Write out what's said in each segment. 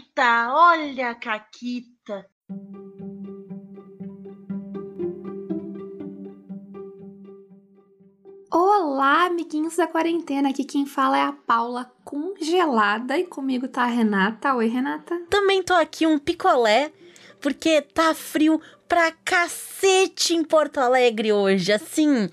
Caquita, olha a Caquita. Olá, amiguinhos da quarentena. Aqui quem fala é a Paula congelada e comigo tá a Renata. Oi, Renata. Também tô aqui um picolé, porque tá frio pra cacete em Porto Alegre hoje. Assim,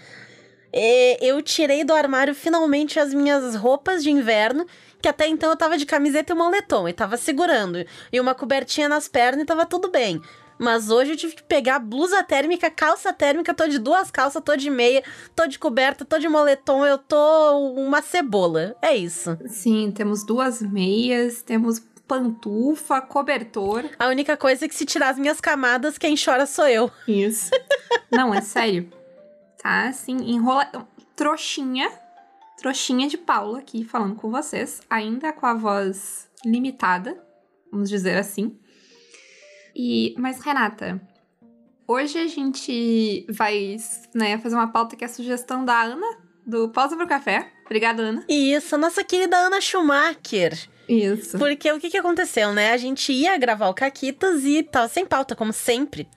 é, eu tirei do armário finalmente as minhas roupas de inverno, que até então eu tava de camiseta e moletom e tava segurando, e uma cobertinha nas pernas e tava tudo bem. Mas hoje eu tive que pegar blusa térmica, calça térmica, tô de duas calças, tô de meia, tô de coberta, tô de moletom, eu tô uma cebola. É isso. Sim, temos duas meias, temos pantufa, cobertor. A única coisa é que se tirar as minhas camadas, quem chora sou eu. Isso. Não, é sério. Tá, assim, enrola. Trouxinha. Trouxinha de Paula aqui falando com vocês, ainda com a voz limitada, vamos dizer assim. E, mas, Renata, hoje a gente vai né, fazer uma pauta que é a sugestão da Ana, do Pausa pro Café. Obrigada, Ana. Isso, nossa querida Ana Schumacher. Isso. Porque o que, que aconteceu, né? A gente ia gravar o Caquitas e tava sem pauta, como sempre.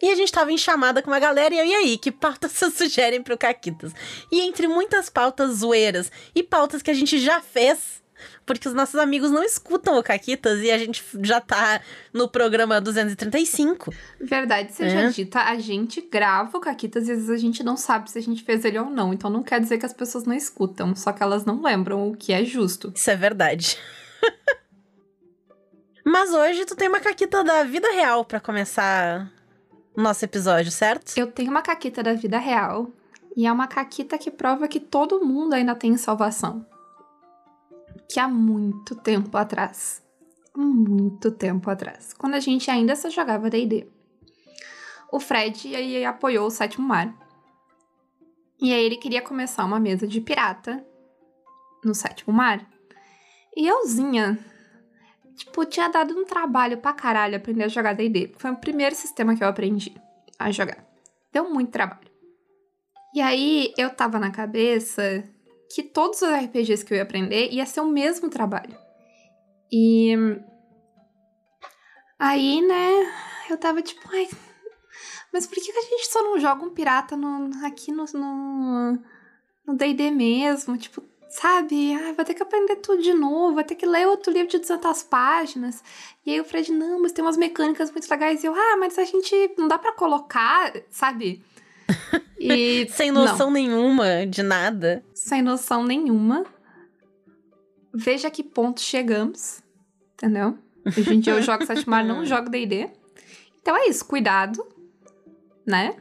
E a gente tava em chamada com uma galera, e eu, e aí, que pautas vocês sugerem pro Caquitas? E entre muitas pautas zoeiras e pautas que a gente já fez, porque os nossos amigos não escutam o Caquitas e a gente já tá no programa 235. Verdade seja É. dita, a gente grava o Caquitas e às vezes a gente não sabe se a gente fez ele ou não. Então não quer dizer que as pessoas não escutam, só que elas não lembram o que é justo. Isso é verdade. Mas hoje tu tem uma Caquita da vida real pra começar nosso episódio, certo? Eu tenho uma caquita da vida real e é uma caquita que prova que todo mundo ainda tem salvação. Que há muito tempo atrás, muito tempo atrás, quando a gente ainda só jogava D&D, o Fred aí apoiou o Sétimo Mar. E aí ele queria começar uma mesa de pirata no Sétimo Mar. E euzinha, tipo, tinha dado um trabalho pra caralho aprender a jogar D&D. Foi o primeiro sistema que eu aprendi a jogar. Deu muito trabalho. E aí eu tava na cabeça que todos os RPGs que eu ia aprender ia ser o mesmo trabalho. E aí, né, eu tava tipo, ai, mas por que, que a gente só não joga um pirata no, aqui no no D&D mesmo? Tipo, sabe? Ai, vou ter que aprender tudo de novo, vou ter que ler outro livro de 200 páginas. E aí o Fred, não, mas tem umas mecânicas muito legais. E eu, ah, mas a gente não dá pra colocar, sabe? E Sem não. noção nenhuma de nada. sem noção nenhuma. Veja a que ponto chegamos, entendeu? Hoje em dia eu jogo Sétimo Mar, não jogo D&D. Então é isso, cuidado, né?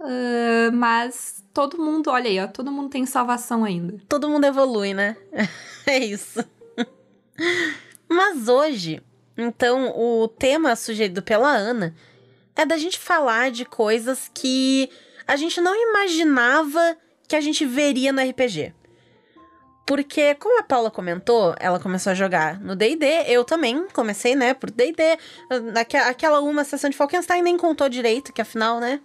Ah, mas todo mundo, olha aí, ó, todo mundo tem salvação ainda. Todo mundo evolui, né? é isso. Mas hoje, então, o tema sugerido pela Ana é da gente falar de coisas que a gente não imaginava que a gente veria no RPG. Porque, como a Paula comentou, ela começou a jogar no D&D, eu também comecei, né, por D&D. Aquela uma sessão de Falkenstein nem contou direito, que afinal, né?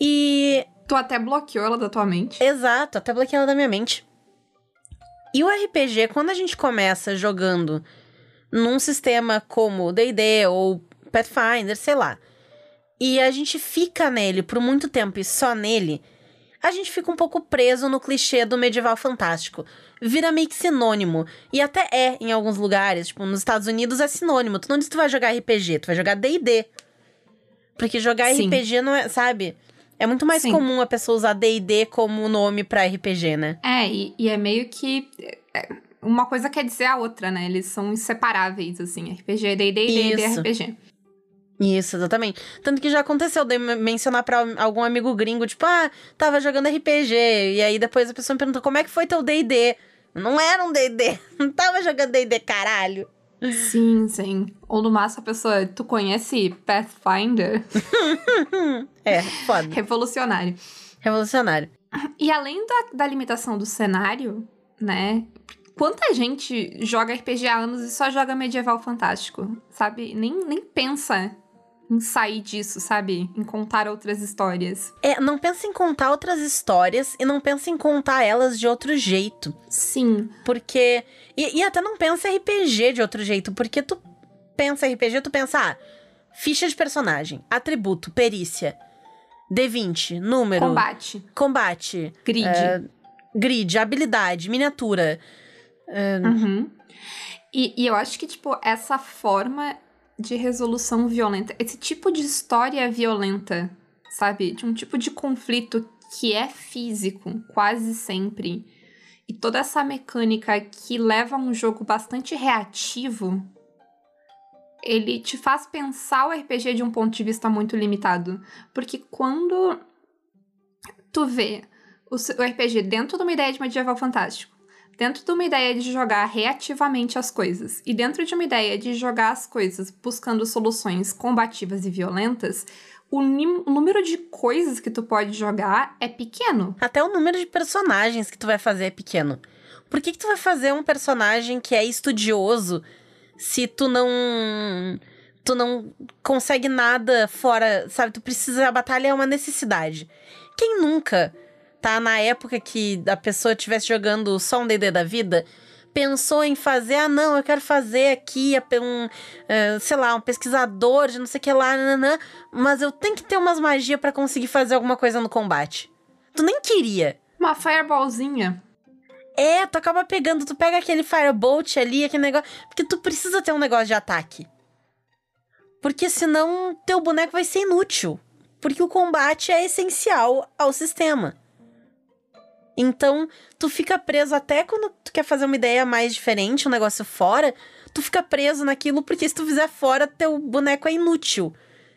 E Tu até bloqueou ela da tua mente. Exato, até bloqueei ela da minha mente. E o RPG, quando a gente começa jogando num sistema como D&D ou Pathfinder, sei lá, e a gente fica nele por muito tempo e só nele, a gente fica um pouco preso no clichê do medieval fantástico. Vira meio que sinônimo. E até é em alguns lugares, tipo, nos Estados Unidos é sinônimo. Tu não diz que tu vai jogar RPG, tu vai jogar D&D. Porque jogar Sim. RPG não é, sabe? É muito mais Sim. comum a pessoa usar D&D como nome pra RPG, né? É, e, e é meio que. é, uma coisa quer dizer a outra, né? Eles são inseparáveis, assim. RPG é D&D e D&D é. RPG. Isso, exatamente. Tanto que já aconteceu de mencionar pra algum amigo gringo, tipo, ah, tava jogando RPG. E aí depois a pessoa me perguntou, como é que foi teu D&D? Não era um D&D, não tava jogando D&D, caralho. Sim, sim. Ou no máximo a pessoa, tu conhece Pathfinder? É, foda. Revolucionário. Revolucionário. E além da, da limitação do cenário, né? Quanta gente joga RPG há anos e só joga medieval fantástico, sabe? Nem, nem pensa em sair disso, sabe? Em contar outras histórias. É, não pensa em contar outras histórias e não pensa em contar elas de outro jeito. Sim. Porque. E, e até não pensa RPG de outro jeito, porque tu pensa RPG, tu pensa, ah, ficha de personagem, atributo, perícia, D20, número. Combate. Combate. Grid. é, grid, habilidade, miniatura. é, Uhum. E, e eu acho que, tipo, essa forma de resolução violenta, esse tipo de história violenta, sabe? De um tipo de conflito que é físico, quase sempre. E toda essa mecânica que leva a um jogo bastante reativo, ele te faz pensar o RPG de um ponto de vista muito limitado. Porque quando tu vê o RPG dentro de uma ideia de medieval fantástico, dentro de uma ideia de jogar reativamente as coisas e dentro de uma ideia de jogar as coisas buscando soluções combativas e violentas, o, número de coisas que tu pode jogar é pequeno. Até o número de personagens que tu vai fazer é pequeno. Por que, que tu vai fazer um personagem que é estudioso se tu não. Tu não consegue nada fora, sabe? Tu precisa. A batalha é uma necessidade. Quem nunca, tá? Na época que a pessoa estivesse jogando só um DD da vida, pensou em fazer, ah, não, eu quero fazer aqui um, eh, sei lá, um pesquisador de não sei o que lá, nananã, mas eu tenho que ter umas magias pra conseguir fazer alguma coisa no combate. Tu nem queria. Uma fireballzinha. É, tu acaba pegando, tu pega aquele firebolt ali, aquele negócio. Porque tu precisa ter um negócio de ataque. Porque senão teu boneco vai ser inútil. Porque o combate é essencial ao sistema. Então, tu fica preso até quando tu quer fazer uma ideia mais diferente, um negócio fora, tu fica preso naquilo, porque se tu fizer fora, teu boneco é inútil.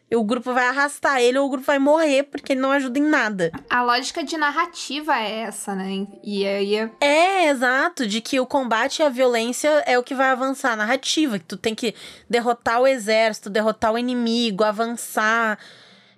E o grupo vai arrastar ele ou o grupo vai morrer porque ele não ajuda em nada. A lógica de narrativa é essa, né? E aí é É, exato, de que o combate e a violência é o que vai avançar a narrativa, que tu tem que derrotar o exército, derrotar o inimigo, avançar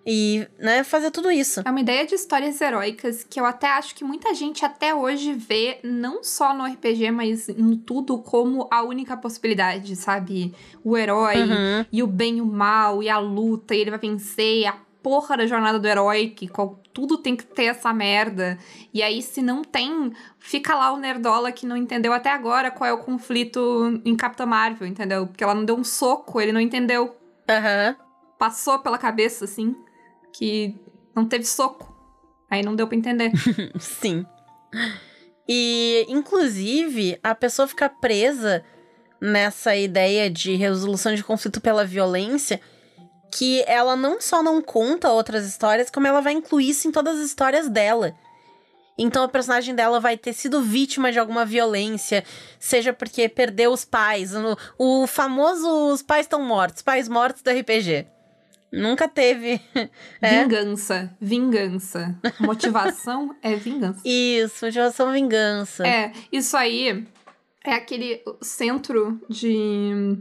e, né, fazer tudo isso. É uma ideia de histórias heróicas que eu até acho que muita gente até hoje vê, não só no RPG, mas em tudo, como a única possibilidade, sabe? O herói Uhum. e o bem e o mal e a luta, e ele vai vencer, e a porra da jornada do herói, que tudo tem que ter essa merda. E aí, se não tem, fica lá o Nerdola que não entendeu até agora qual é o conflito em Capitã Marvel, entendeu? Porque ela não deu um soco, ele não entendeu. Aham. Passou pela cabeça, assim, que não teve soco. Aí não deu pra entender. Sim. E, inclusive, a pessoa fica presa nessa ideia de resolução de conflito pela violência, que ela não só não conta outras histórias, como ela vai incluir isso em todas as histórias dela. Então a personagem dela vai ter sido vítima de alguma violência, seja porque perdeu os pais, o famoso os pais estão mortos, pais mortos do RPG. Nunca teve. É. Vingança. Vingança. Motivação é vingança. Isso, motivação vingança. É, isso aí é aquele centro de.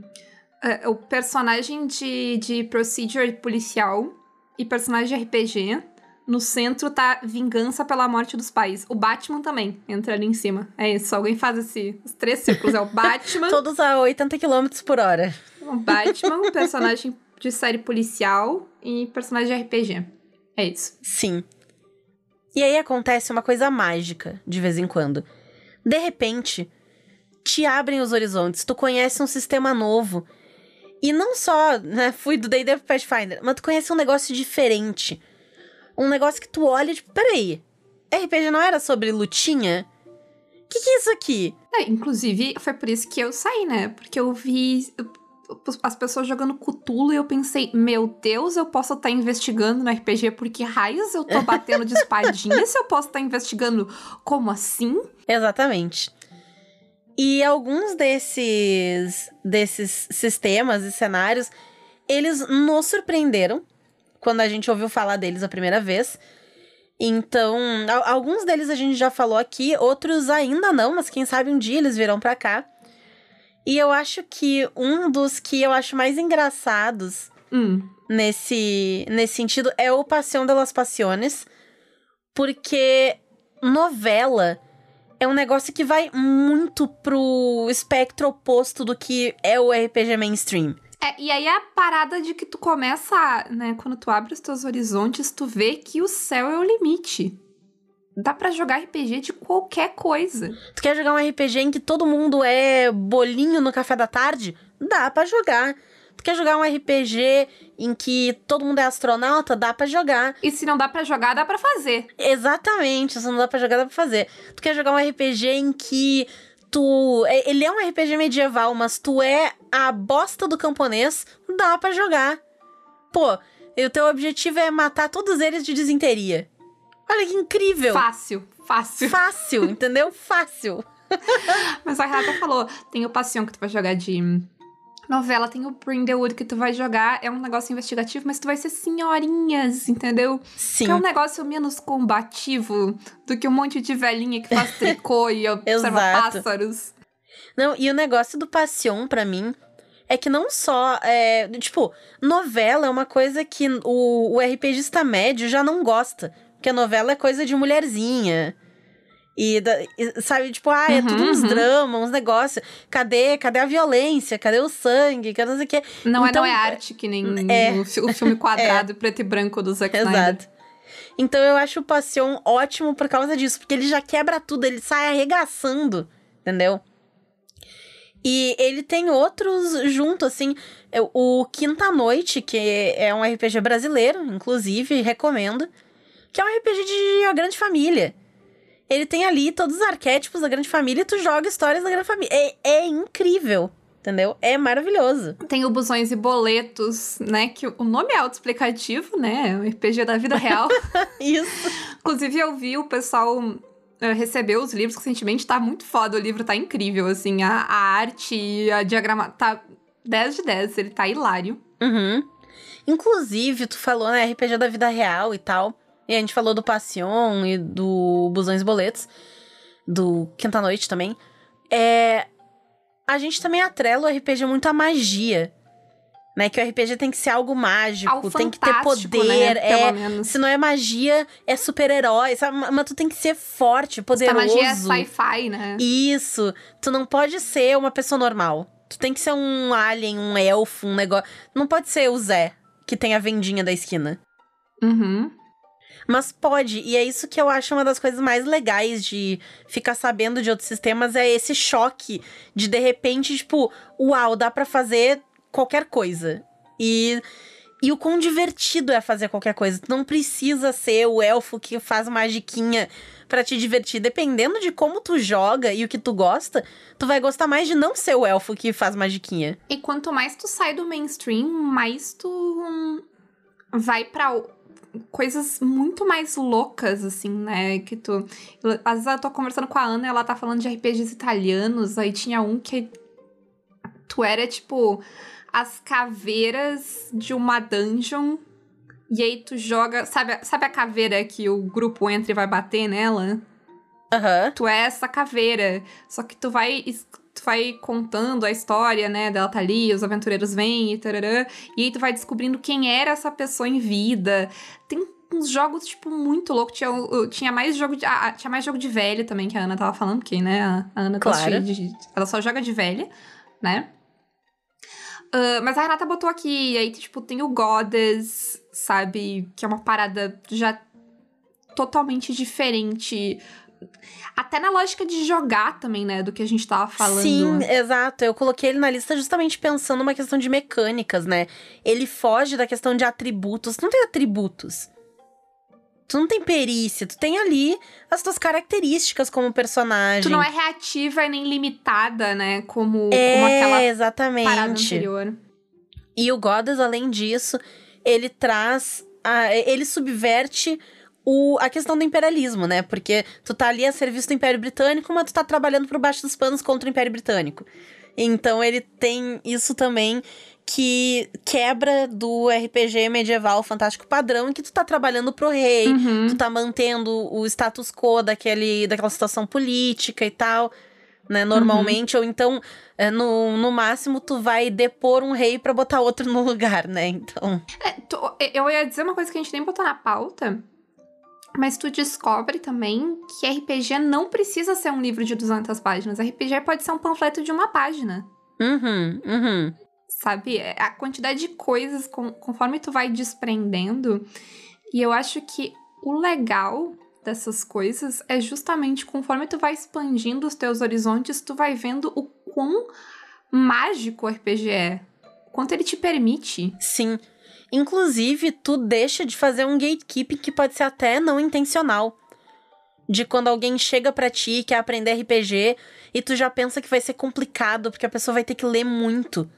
é, o personagem de, de procedure policial e personagem de RPG. No centro tá vingança pela morte dos pais. O Batman também entra ali em cima. É isso. Alguém faz esse, os três círculos. É o Batman. Todos a 80 km por hora. O Batman, personagem de série policial e personagem de RPG. É isso. Sim. E aí acontece uma coisa mágica, de vez em quando. De repente, te abrem os horizontes, tu conhece um sistema novo. E não só, né, fui do D&D pro Pathfinder, mas tu conhece um negócio diferente. Um negócio que tu olha, tipo, peraí, RPG não era sobre lutinha? O que, que é isso aqui? É, inclusive, foi por isso que eu saí, né? Porque eu vi as pessoas jogando Cthulhu e eu pensei, meu Deus, eu posso estar investigando no RPG porque raios eu tô batendo de espadinha se eu posso estar investigando como assim? Exatamente. E alguns desses desses sistemas e cenários, eles nos surpreenderam quando a gente ouviu falar deles a primeira vez. Então, al- alguns deles a gente já falou aqui, outros ainda não, mas quem sabe um dia eles virão pra cá. E eu acho que um dos que eu acho mais engraçados Hum, nesse, nesse sentido é o Passeão de las Passiones, porque novela é um negócio que vai muito pro espectro oposto do que é o RPG mainstream. É, e aí a parada de que tu começa, né, quando tu abre os teus horizontes, tu vê que o céu é o limite. Dá pra jogar RPG de qualquer coisa. Tu quer jogar um RPG em que todo mundo é bolinho no café da tarde? Dá pra jogar. Tu quer jogar um RPG em que todo mundo é astronauta? Dá pra jogar. E se não dá pra jogar, dá pra fazer. Exatamente, se não dá pra jogar, dá pra fazer. Tu quer jogar um RPG em que tu. é- Ele é um RPG medieval, mas tu é a bosta do camponês? Dá pra jogar. Pô, e o teu objetivo é matar todos eles de desinteria. Olha que incrível! Fácil, fácil. Fácil, entendeu? Fácil. Mas a Renata falou: tem o Passion que tu vai jogar de novela, tem o Brindlewood que tu vai jogar. É um negócio investigativo, mas tu vai ser senhorinhas, entendeu? Sim. Que é um negócio menos combativo do que um monte de velhinha que faz tricô e observa pássaros. Não, e o negócio do Passion, pra mim, é que não só. É, tipo, novela é uma coisa que o, o RPGista médio já não gosta. Porque a novela é coisa de mulherzinha. E, da- e, sabe, tipo, ah, é Uhum, tudo uns uhum. dramas, uns negócios. Cadê, cadê a violência? Cadê o sangue? Cadê não sei o quê? Não, Então, é, não é arte que nem é. o, fi- o filme quadrado preto e branco do Zack Snyder. Exato. Então eu acho o Passion ótimo por causa disso, porque ele já quebra tudo, ele sai arregaçando, entendeu? E ele tem outros junto, assim, é o Quinta Noite, que é um RPG brasileiro, inclusive, recomendo, que é um RPG de A Grande Família. Ele tem ali todos os arquétipos da Grande Família e tu joga histórias da Grande Família. É, é incrível, entendeu? É maravilhoso. Tem o Busões e Boletos, né? Que o nome é autoexplicativo, né? O RPG da vida real. Isso. Inclusive, eu vi o pessoal eh, receber os livros recentemente. Tá muito foda, o livro tá incrível, assim. A, a arte e a diagrama... Tá 10 de 10, ele tá hilário. Uhum. Inclusive, tu falou, né, RPG da vida real e tal. E a gente falou do Passion e do Busões e Boletos. Do Quinta Noite também. É... A gente também atrela o RPG muito à magia. Né? Que o RPG tem que ser algo mágico, Ao tem que ter fantástico, poder. né? é... Se não é magia, é super-herói? Mas tu tem que ser forte, poderoso. magia é sci-fi, né? Isso. Tu não pode ser uma pessoa normal. Tu tem que ser um alien, um elfo, um negócio. Não pode ser o Zé, que tem a vendinha da esquina. Uhum. Mas pode, e é isso que eu acho uma das coisas mais legais de ficar sabendo de outros sistemas, é esse choque de de repente, tipo, uau, dá pra fazer qualquer coisa. E, e o quão divertido é fazer qualquer coisa. Tu não precisa ser o elfo que faz magiquinha pra te divertir. Dependendo de como tu joga e o que tu gosta, tu vai gostar mais de não ser o elfo que faz magiquinha. E quanto mais tu sai do mainstream, mais tu vai pra o- coisas muito mais loucas, assim, né? Que tu. Às vezes eu tô conversando com a Ana e ela tá falando de RPGs italianos, aí tinha um que tu era tipo as caveiras de uma dungeon. E aí tu joga. Sabe, a- sabe a caveira que o grupo entra e vai bater nela? Aham. tu é essa caveira. Só que tu vai, tu vai contando a história, né? Dela tá ali, os aventureiros vêm e tararã. E aí tu vai descobrindo quem era essa pessoa em vida. Tem uns jogos, tipo, muito loucos. Tinha, tinha mais jogo de. ah, tinha mais jogo de velha também, que a Ana tava falando, porque, né? A, Ana gosta Claro. de, Ela só joga de velha, né? Ah, mas a Renata botou aqui, aí, tipo, tem o Goddess, sabe? Que é uma parada já totalmente diferente. Até na lógica de jogar também, né? Do que a gente tava falando. Sim, exato. Eu coloquei ele na lista justamente pensando numa questão de mecânicas, né? Ele foge da questão de atributos. Tu não tem atributos. Tu não tem perícia. Tu tem ali as tuas características como personagem. Tu não é reativa e nem limitada, né? Como, É, como aquela parada exatamente. anterior. E o Goddess, além disso, ele traz. A, ele subverte o, a questão do imperialismo, né? Porque tu tá ali a serviço do Império Britânico, mas tu tá trabalhando por baixo dos panos contra o Império Britânico. Então ele tem isso também que quebra do RPG medieval fantástico padrão em que tu tá trabalhando pro rei, Uhum. tu tá mantendo o status quo daquele, daquela situação política e tal, né? Normalmente, ou então, é, no, no máximo, tu vai depor um rei pra botar outro no lugar, né? Então. É, tu- eu ia dizer uma coisa que a gente nem botou na pauta, mas tu descobre também que RPG não precisa ser um livro de 200 páginas. RPG pode ser um panfleto de uma página. Uhum, uhum. sabe? É, a quantidade de coisas com, conforme tu vai desprendendo. E eu acho que o legal dessas coisas é justamente conforme tu vai expandindo os teus horizontes, tu vai vendo o quão mágico o RPG é. Quanto ele te permite. Sim. Inclusive, tu deixa de fazer um gatekeeping que pode ser até não intencional. De quando alguém chega para ti e quer aprender RPG e tu já pensa que vai ser complicado, porque a pessoa vai ter que ler muito.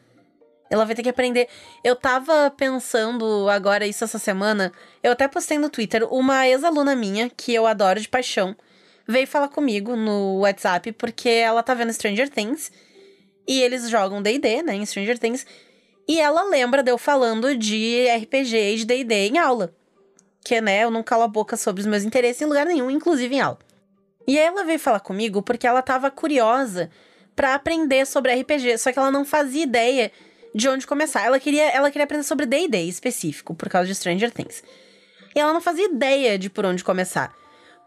Ela vai ter que aprender. Eu tava pensando agora isso essa semana. Eu até postei no Twitter. Uma ex-aluna minha, que eu adoro de paixão, veio falar comigo no WhatsApp porque ela tá vendo Stranger Things. E eles jogam DD, né, em Stranger Things. E ela lembra de eu falando de RPG e de DD em aula. Que, né, eu não calo a boca sobre os meus interesses em lugar nenhum, inclusive em aula. E aí ela veio falar comigo porque ela tava curiosa para aprender sobre RPG, só que ela não fazia ideia de onde começar. Ela queria, ela queria aprender sobre D&D específico, por causa de Stranger Things. E ela não fazia ideia de por onde começar.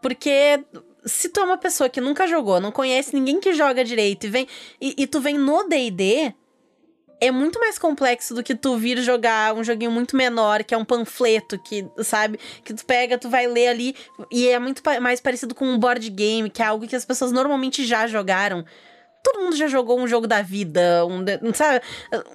Porque se tu é uma pessoa que nunca jogou, não conhece ninguém que joga direito e vem e, e tu vem no D&D, é muito mais complexo do que tu vir jogar um joguinho muito menor, que é um panfleto, que, sabe? Que tu pega, tu vai ler ali, e é muito mais parecido com um board game, que é algo que as pessoas normalmente já jogaram. Todo mundo já jogou um jogo da vida, um, sabe?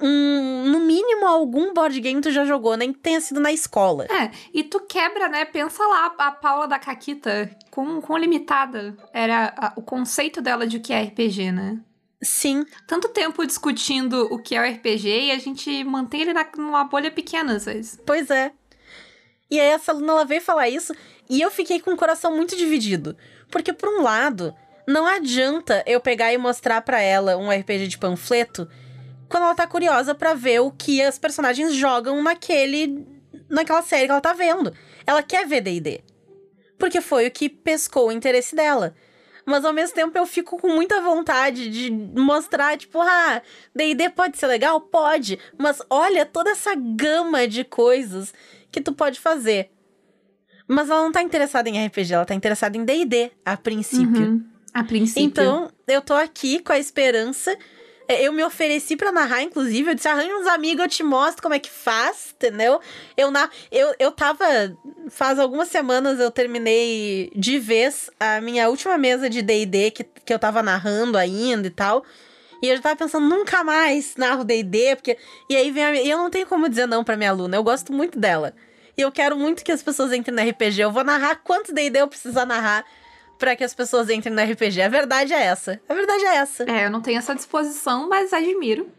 Um, no mínimo, algum board game tu já jogou, nem que tenha sido na escola. É, e tu quebra, né? Pensa lá, a Paula da Caquita, com, com limitada, era a, o conceito dela de o que é RPG, né? Sim. Tanto tempo discutindo o que é o RPG e a gente mantém ele na, numa bolha pequena, às vezes. Pois é. E aí essa aluna ela veio falar isso e eu fiquei com o coração muito dividido. Porque, por um lado, não adianta eu pegar e mostrar para ela um RPG de panfleto quando ela tá curiosa para ver o que as personagens jogam naquele naquela série que ela tá vendo. Ela quer ver D&D. Porque foi o que pescou o interesse dela mas ao mesmo tempo eu fico com muita vontade de mostrar, tipo, ah, D&D pode ser legal? Pode, mas olha toda essa gama de coisas que tu pode fazer. Mas ela não tá interessada em RPG, ela tá interessada em D&D, a princípio. Uhum, a princípio. Então, eu tô aqui com a esperança eu me ofereci para narrar, inclusive. Eu disse: arranja uns amigos, eu te mostro como é que faz, entendeu? Eu, na, eu, eu tava. Faz algumas semanas eu terminei de vez a minha última mesa de DD que, que eu tava narrando ainda e tal. E eu já tava pensando, nunca mais narro DD, porque. E aí vem a, E eu não tenho como dizer não pra minha aluna, eu gosto muito dela. E eu quero muito que as pessoas entrem no RPG. Eu vou narrar quantos DD eu precisar narrar para que as pessoas entrem no RPG. A verdade é essa. A verdade é essa. É, eu não tenho essa disposição, mas admiro.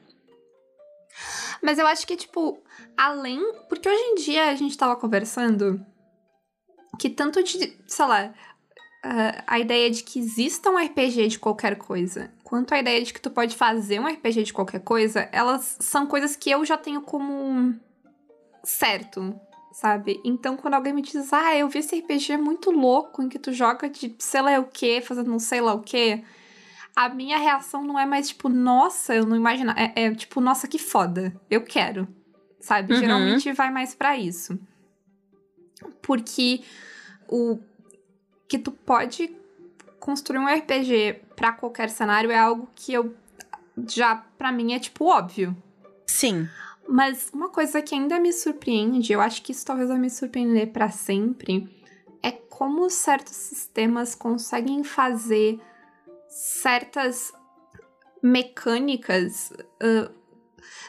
Mas eu acho que, tipo, além. Porque hoje em dia a gente tava conversando que tanto de, sei lá, a ideia de que exista um RPG de qualquer coisa, quanto a ideia de que tu pode fazer um RPG de qualquer coisa, elas são coisas que eu já tenho como certo sabe? Então, quando alguém me diz, ah, eu vi esse RPG muito louco em que tu joga de sei lá o que, fazendo não sei lá o que, a minha reação não é mais tipo, nossa, eu não imagino. É, é tipo, nossa, que foda, eu quero, sabe? Uhum. Geralmente vai mais para isso. Porque o que tu pode construir um RPG para qualquer cenário é algo que eu já para mim é tipo óbvio. Sim. Mas uma coisa que ainda me surpreende, eu acho que isso talvez vai me surpreender para sempre, é como certos sistemas conseguem fazer certas mecânicas, uh,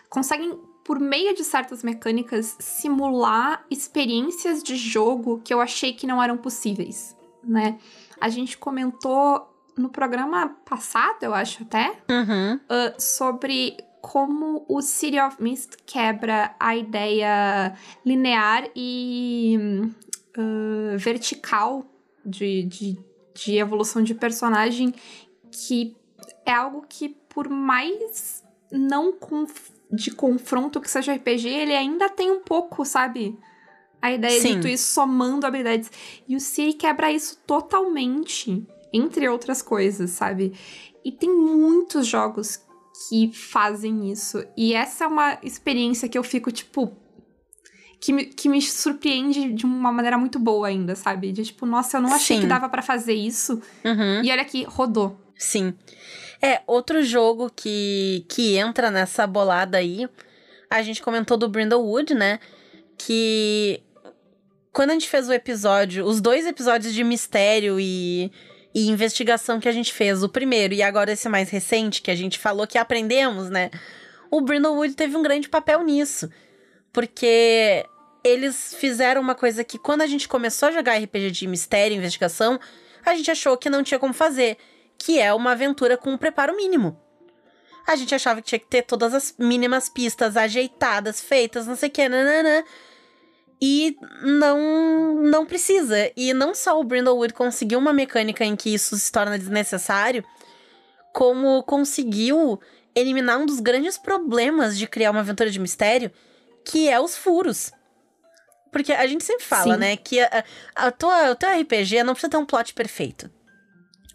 conseguem por meio de certas mecânicas simular experiências de jogo que eu achei que não eram possíveis, né? A gente comentou no programa passado, eu acho até, uhum. uh, sobre como o City of Mist quebra a ideia linear e uh, vertical de, de, de evolução de personagem, que é algo que, por mais não conf de confronto que seja RPG, ele ainda tem um pouco, sabe? A ideia Sim. de tu ir somando habilidades. E o Siri quebra isso totalmente, entre outras coisas, sabe? E tem muitos jogos que fazem isso. E essa é uma experiência que eu fico, tipo. Que me, que me surpreende de uma maneira muito boa ainda, sabe? De tipo, nossa, eu não achei Sim. que dava para fazer isso. Uhum. E olha aqui, rodou. Sim. É, outro jogo que, que entra nessa bolada aí a gente comentou do Brindlewood, né? Que quando a gente fez o episódio, os dois episódios de mistério e, e investigação que a gente fez, o primeiro e agora esse mais recente, que a gente falou que aprendemos, né? O Brindlewood teve um grande papel nisso. Porque eles fizeram uma coisa que quando a gente começou a jogar RPG de mistério e investigação, a gente achou que não tinha como fazer, que é uma aventura com um preparo mínimo. A gente achava que tinha que ter todas as mínimas pistas ajeitadas, feitas, não sei o que, nananã. E não, não precisa. E não só o Brindlewood conseguiu uma mecânica em que isso se torna desnecessário, como conseguiu eliminar um dos grandes problemas de criar uma aventura de mistério, que é os furos. Porque a gente sempre fala, Sim. né, que a, a tua, o teu RPG não precisa ter um plot perfeito.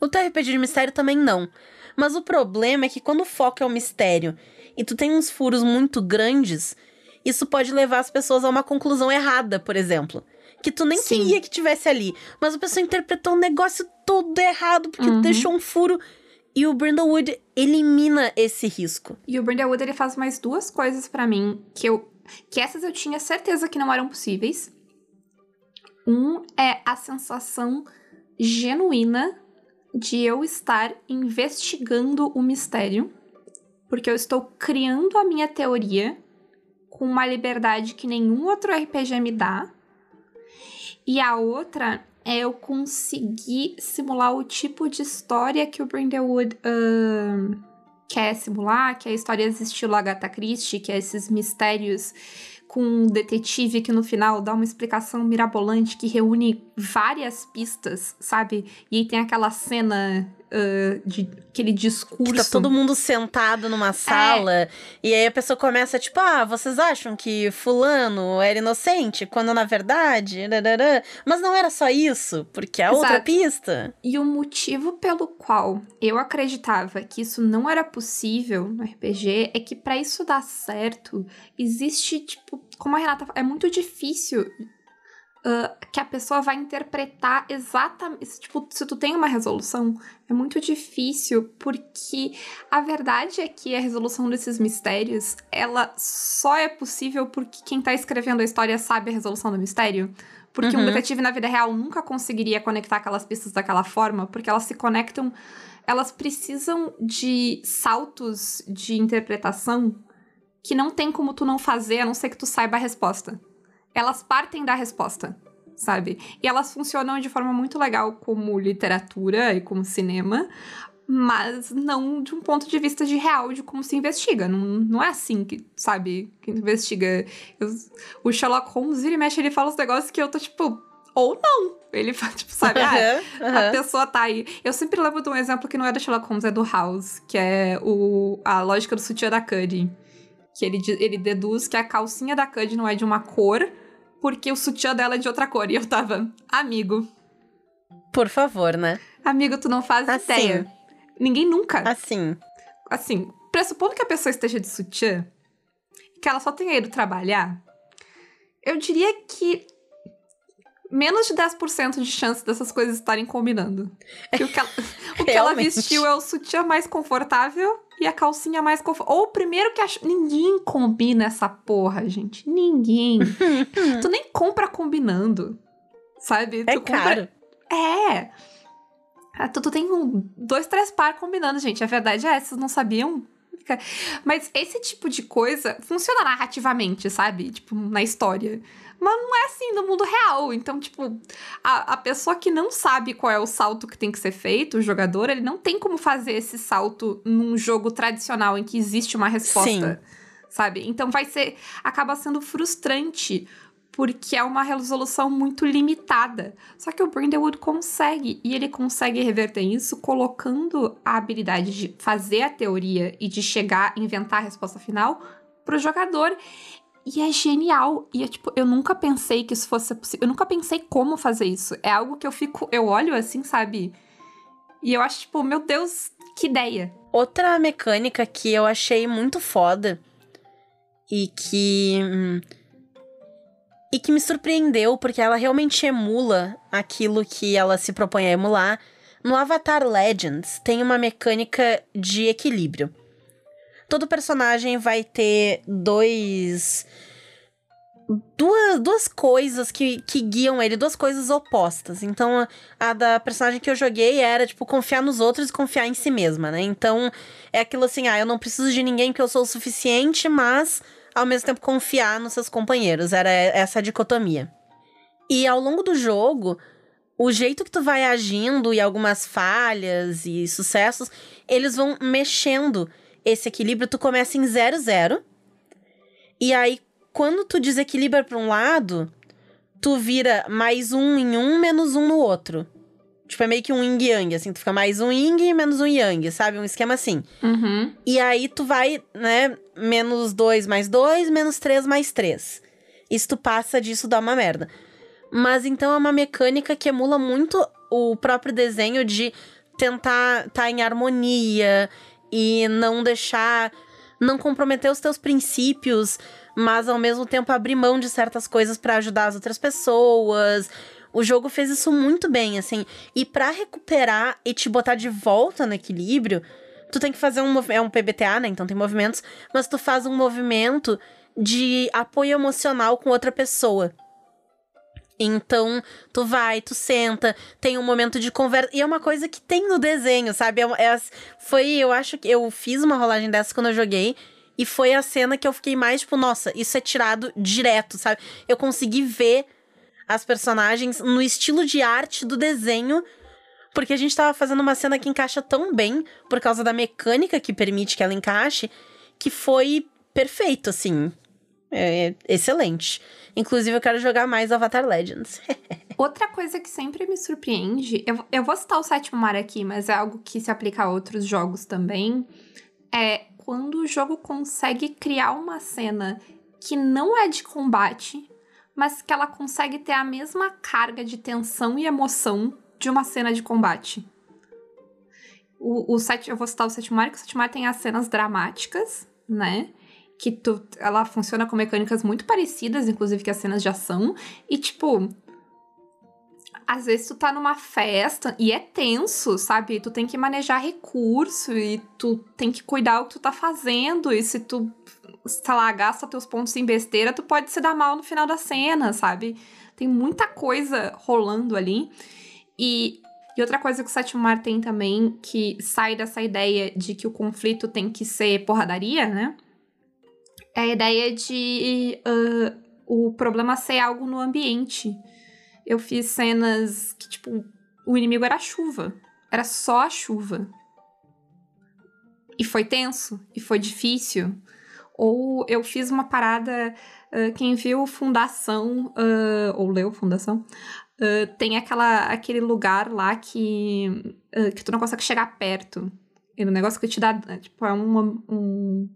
O teu RPG de mistério também não. Mas o problema é que quando o foco é o mistério e tu tem uns furos muito grandes, isso pode levar as pessoas a uma conclusão errada, por exemplo. Que tu nem Sim. queria que tivesse ali. Mas a pessoa interpretou um negócio todo errado porque tu Uhum. deixou um furo. E o Brindlewood elimina esse risco. E o Brindlewood, ele faz mais duas coisas pra mim que eu que essas eu tinha certeza que não eram possíveis. Um é a sensação genuína de eu estar investigando o mistério, porque eu estou criando a minha teoria com uma liberdade que nenhum outro RPG me dá. E a outra é eu conseguir simular o tipo de história que o Brindlewood ahn, quer simular, que é histórias estilo Agatha Christie, que é esses mistérios com um detetive que no final dá uma explicação mirabolante que reúne várias pistas, sabe? E aí tem aquela cena ah, de aquele discurso. Que tá todo mundo sentado numa sala. E aí a pessoa começa, tipo, ah, vocês acham que fulano era inocente? Quando na verdade. dadadã." Mas não era só isso, porque a outra Exato. pista. E o motivo pelo qual eu acreditava que isso não era possível no RPG é que pra isso dar certo, existe, tipo, como a Renata fala, é muito difícil ah, que a pessoa vai interpretar exatamente. Tipo, se tu tem uma resolução, é muito difícil, porque a verdade é que a resolução desses mistérios, ela só é possível porque quem tá escrevendo a história sabe a resolução do mistério. Porque um Uhum. detetive na vida real nunca conseguiria conectar aquelas pistas daquela forma, porque elas se conectam. Elas precisam de saltos de interpretação que não tem como tu não fazer, a não ser que tu saiba a resposta. Elas partem da resposta, sabe? E elas funcionam de forma muito legal como literatura e como cinema, mas não de um ponto de vista de real de como se investiga. Não, não é assim que, sabe, que investiga. Eu- o Sherlock Holmes vira e mexe, ele fala os negócios que eu tô tipo, ou não. Ele fala, tipo, sabe, ah, Aham, a pessoa tá aí. Eu sempre lembro de um exemplo que não é do Sherlock Holmes, é do House, que é o, a lógica do sutiã da Cuddy. Que ele, ele deduz que a calcinha da Cuddy não é de uma cor, porque o sutiã dela é de outra cor. E eu tava, amigo, Por favor, né? amigo, tu não faz Assim. ideia. Ninguém nunca. Assim. Assim, pressupondo que a pessoa esteja de sutiã, que ela só tenha ido trabalhar, eu diria que menos de 10% de chance dessas coisas estarem combinando. Que o que ela, o que ela vestiu é o sutiã mais confortável e a calcinha mais confortável. Ou o primeiro que acha. Ninguém combina essa porra, gente. Ninguém. tu nem compra combinando. Sabe? É tu compra- caro. é. Ah, Tu, tu tem um, dois, três par combinando, gente. A verdade é, vocês não sabiam? Mas esse tipo de coisa funciona narrativamente, sabe? Tipo, na história. Mas não é assim no mundo real. Então, tipo, a, a pessoa que não sabe qual é o salto que tem que ser feito, o jogador, ele não tem como fazer esse salto num jogo tradicional em que existe uma resposta. Sabe? Então vai ser. Acaba sendo frustrante porque é uma resolução muito limitada. Só que o Brindlewood consegue, e ele consegue reverter isso colocando a habilidade de fazer a teoria e de chegar, inventar a resposta final pro jogador. E é genial. E é tipo, eu nunca pensei que isso fosse possível. Eu nunca pensei como fazer isso. É algo que eu fico, eu olho assim, sabe? E eu acho, tipo, meu Deus, que ideia. Outra mecânica que eu achei muito foda e que. E que me surpreendeu, porque ela realmente emula aquilo que ela se propõe a emular. No Avatar Legends tem uma mecânica de equilíbrio. todo personagem vai ter dois duas, duas coisas que, que guiam ele, duas coisas opostas. Então, a da personagem que eu joguei era, tipo, confiar nos outros e confiar em si mesma, né? Então, é aquilo assim, ah, eu não preciso de ninguém porque eu sou o suficiente, mas ao mesmo tempo confiar nos seus companheiros. Era essa dicotomia. E ao longo do jogo, o jeito que tu vai agindo e algumas falhas e sucessos, eles vão mexendo esse equilíbrio. Tu começa em 0-0. E aí, quando tu desequilibra para um lado, tu vira mais um em um, menos um no outro. Tipo, é meio que um yin yang, assim, tu fica mais um yin e menos um yang, sabe? Um esquema assim. Uhum. E aí tu vai, né, menos dois mais dois, menos três mais três. E se tu passa disso, dá uma merda. Mas então é uma mecânica que emula muito o próprio desenho de tentar estar tá em harmonia e não deixar. não comprometer os teus princípios mas ao mesmo tempo abrir mão de certas coisas para ajudar as outras pessoas. O jogo fez isso muito bem, assim. E para recuperar e te botar de volta no equilíbrio, tu tem que fazer um é um PBTA, né? Então tem movimentos, mas tu faz um movimento de apoio emocional com outra pessoa. Então, tu vai, tu senta, tem um momento de conversa. E é uma coisa que tem no desenho, sabe? É, é, foi, eu acho que eu fiz uma rolagem dessa quando eu joguei. E foi a cena que eu fiquei mais tipo, nossa, isso é tirado direto, sabe? Eu consegui ver as personagens no estilo de arte do desenho, porque a gente tava fazendo uma cena que encaixa tão bem por causa da mecânica que permite que ela encaixe, que foi perfeito, assim. É, é excelente. Inclusive, eu quero jogar mais Avatar Legends. Outra coisa que sempre me surpreende, eu, eu vou citar o sétimo mar aqui, mas é algo que se aplica a outros jogos também, é quando o jogo consegue criar uma cena que não é de combate, mas que ela consegue ter a mesma carga de tensão e emoção de uma cena de combate. O, o set, eu vou citar o Setmar, que o Setmar tem as cenas dramáticas, né? Que tu, ela funciona com mecânicas muito parecidas, inclusive que as cenas de ação. E, tipo, às vezes tu tá numa festa e é tenso, sabe? Tu tem que manejar recurso e tu tem que cuidar o que tu tá fazendo. E se tu, sei lá, gasta teus pontos em besteira, tu pode se dar mal no final da cena, sabe? Tem muita coisa rolando ali. E, e outra coisa que o Sétimo Mar tem também, que sai dessa ideia de que o conflito tem que ser porradaria, né? É a ideia de uh, o problema ser algo no ambiente eu fiz cenas que, tipo, o inimigo era a chuva. Era só a chuva. E foi tenso, e foi difícil. Ou eu fiz uma parada. Uh, quem viu Fundação, uh, ou leu Fundação, uh, tem aquela, aquele lugar lá que, que tu não consegue chegar perto. E o negócio que te dá. Tipo, é uma, um,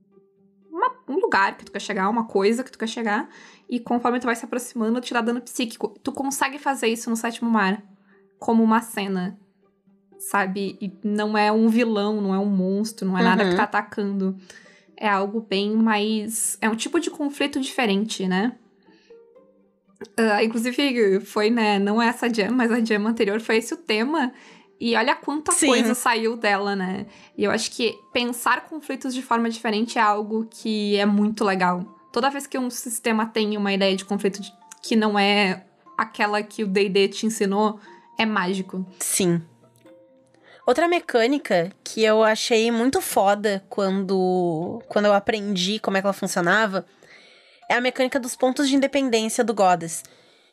uma, um lugar que tu quer chegar, uma coisa que tu quer chegar e conforme tu vai se aproximando, te dá dano psíquico. Tu consegue fazer isso no sétimo mar como uma cena, sabe? E não é um vilão, não é um monstro, não é uhum. nada que uhum. tá atacando. É algo bem mais. É um tipo de conflito diferente, né? Uh, inclusive, foi, né? Não é essa jam, mas a jam anterior foi esse o tema. E olha quanta Sim. coisa saiu dela, né? E eu acho que pensar conflitos de forma diferente é algo que é muito legal toda vez que um sistema tem uma ideia de conflito que não é aquela que o D&D te ensinou, é mágico. Sim. Outra mecânica que eu achei muito foda quando, quando eu aprendi como é que ela funcionava é a mecânica dos pontos de independência do Goddess.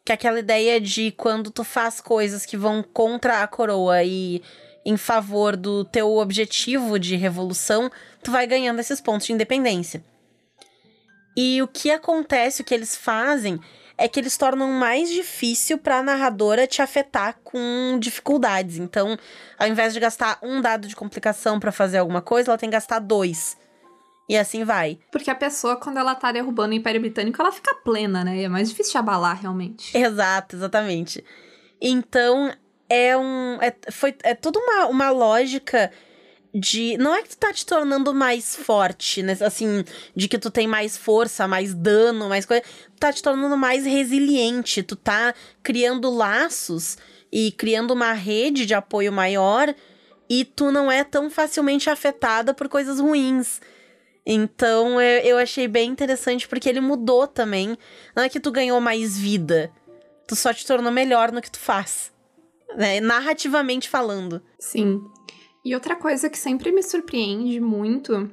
Que é aquela ideia de quando tu faz coisas que vão contra a coroa e em favor do teu objetivo de revolução, tu vai ganhando esses pontos de independência. E o que acontece, o que eles fazem, é que eles tornam mais difícil para a narradora te afetar com dificuldades. Então, ao invés de gastar um dado de complicação para fazer alguma coisa, ela tem que gastar dois. E assim vai. Porque a pessoa, quando ela tá derrubando o Império Britânico, ela fica plena, né? É mais difícil de abalar, realmente. Exato, exatamente. Então, é um. É, foi, é toda uma, uma lógica de. Não é que tu tá te tornando mais forte, né? Assim, de que tu tem mais força, mais dano, mais coisa. Tu tá te tornando mais resiliente. Tu tá criando laços e criando uma rede de apoio maior e tu não é tão facilmente afetada por coisas ruins. Então eu, eu achei bem interessante porque ele mudou também. Não é que tu ganhou mais vida, tu só te tornou melhor no que tu faz. Né? Narrativamente falando. Sim. E outra coisa que sempre me surpreende muito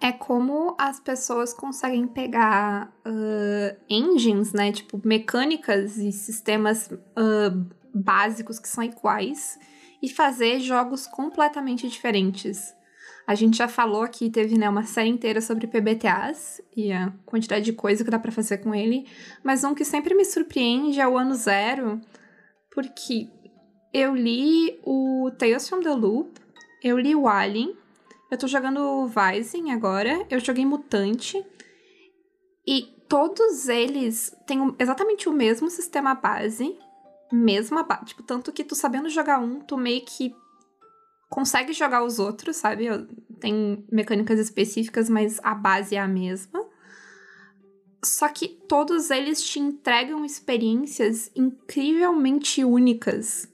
é como as pessoas conseguem pegar uh, engines, né? Tipo, mecânicas e sistemas uh, básicos que são iguais e fazer jogos completamente diferentes. A gente já falou aqui, teve né, uma série inteira sobre PBTAs e a quantidade de coisa que dá para fazer com ele, mas um que sempre me surpreende é o ano zero, porque eu li o Tales from the Loop, eu li o Alien, eu tô jogando Vising agora, eu joguei Mutante, e todos eles têm exatamente o mesmo sistema base, mesma base, tipo, tanto que tu sabendo jogar um, tu meio que consegue jogar os outros, sabe? Tem mecânicas específicas, mas a base é a mesma. Só que todos eles te entregam experiências incrivelmente únicas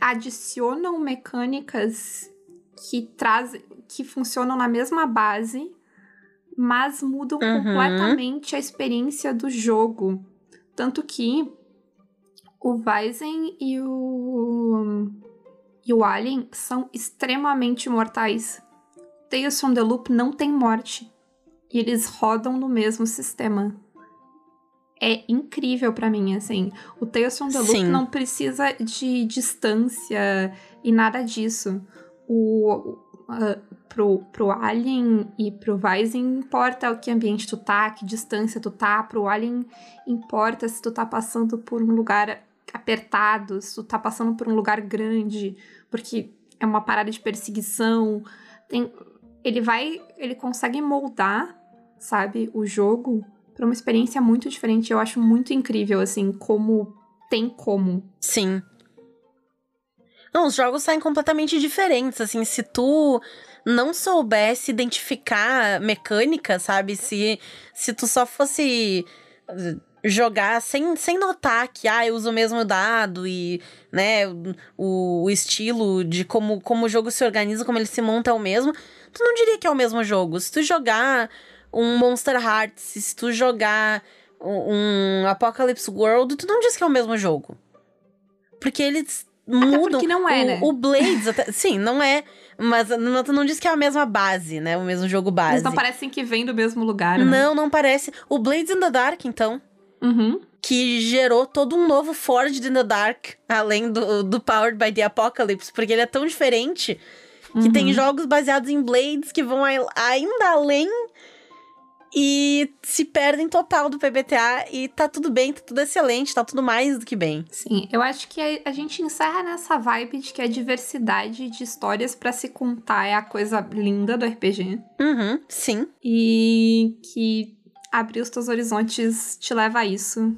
adicionam mecânicas que trazem que funcionam na mesma base, mas mudam uhum. completamente a experiência do jogo. Tanto que o Weizen e o e o Alien são extremamente mortais. Tales from the Loop não tem morte. E eles rodam no mesmo sistema. É incrível para mim, assim. O Tales from the Loop não precisa de distância e nada disso. O, uh, pro, pro Alien e pro Vising importa o que ambiente tu tá, que distância tu tá. Pro Alien importa se tu tá passando por um lugar apertado, se tu tá passando por um lugar grande porque é uma parada de perseguição. Tem, ele vai, ele consegue moldar, sabe, o jogo para uma experiência muito diferente. Eu acho muito incrível, assim, como tem como. Sim. Não, os jogos saem completamente diferentes, assim, se tu não soubesse identificar mecânica, sabe? Se, se tu só fosse jogar sem, sem notar que, ah, eu uso o mesmo dado e, né, o, o estilo de como, como o jogo se organiza, como ele se monta é o mesmo, tu não diria que é o mesmo jogo. Se tu jogar um Monster Hearts, se tu jogar um Apocalypse World, tu não diz que é o mesmo jogo. Porque eles mudam. Até não é, o, né? O Blades, até, sim, não é. Mas tu não diz que é a mesma base, né? O mesmo jogo base. Eles não parecem que vem do mesmo lugar, né? Não, não parece. O Blades in the Dark, então. Uhum. Que gerou todo um novo Forged in the Dark, além do, do Powered by the Apocalypse, porque ele é tão diferente que uhum. tem jogos baseados em Blades que vão ainda além e se perdem total do PBTA e tá tudo bem, tá tudo excelente, tá tudo mais do que bem. Sim, eu acho que a, a gente encerra nessa vibe de que a diversidade de histórias para se contar é a coisa linda do RPG. Uhum, sim. E que abrir os teus horizontes te leva a isso.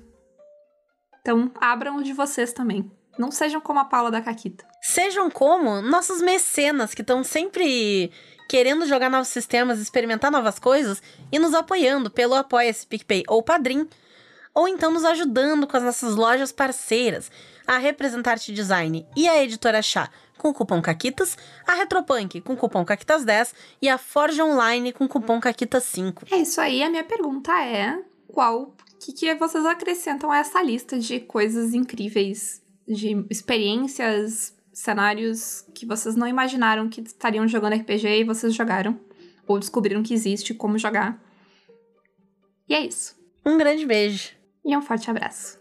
Então, abram os de vocês também. Não sejam como a Paula da Caquita. Sejam como nossos mecenas que estão sempre querendo jogar novos sistemas, experimentar novas coisas e nos apoiando pelo Apoia-se PicPay ou Padrim, ou então nos ajudando com as nossas lojas parceiras, a Representarte Design e a Editora Chá com o cupom CAQUITAS, a Retropunk com o cupom CAQUITAS10 e a Forge Online com o cupom CAQUITAS5. É isso aí, a minha pergunta é qual que, que vocês acrescentam a essa lista de coisas incríveis, de experiências, cenários que vocês não imaginaram que estariam jogando RPG e vocês jogaram, ou descobriram que existe como jogar. E é isso. Um grande beijo. E um forte abraço.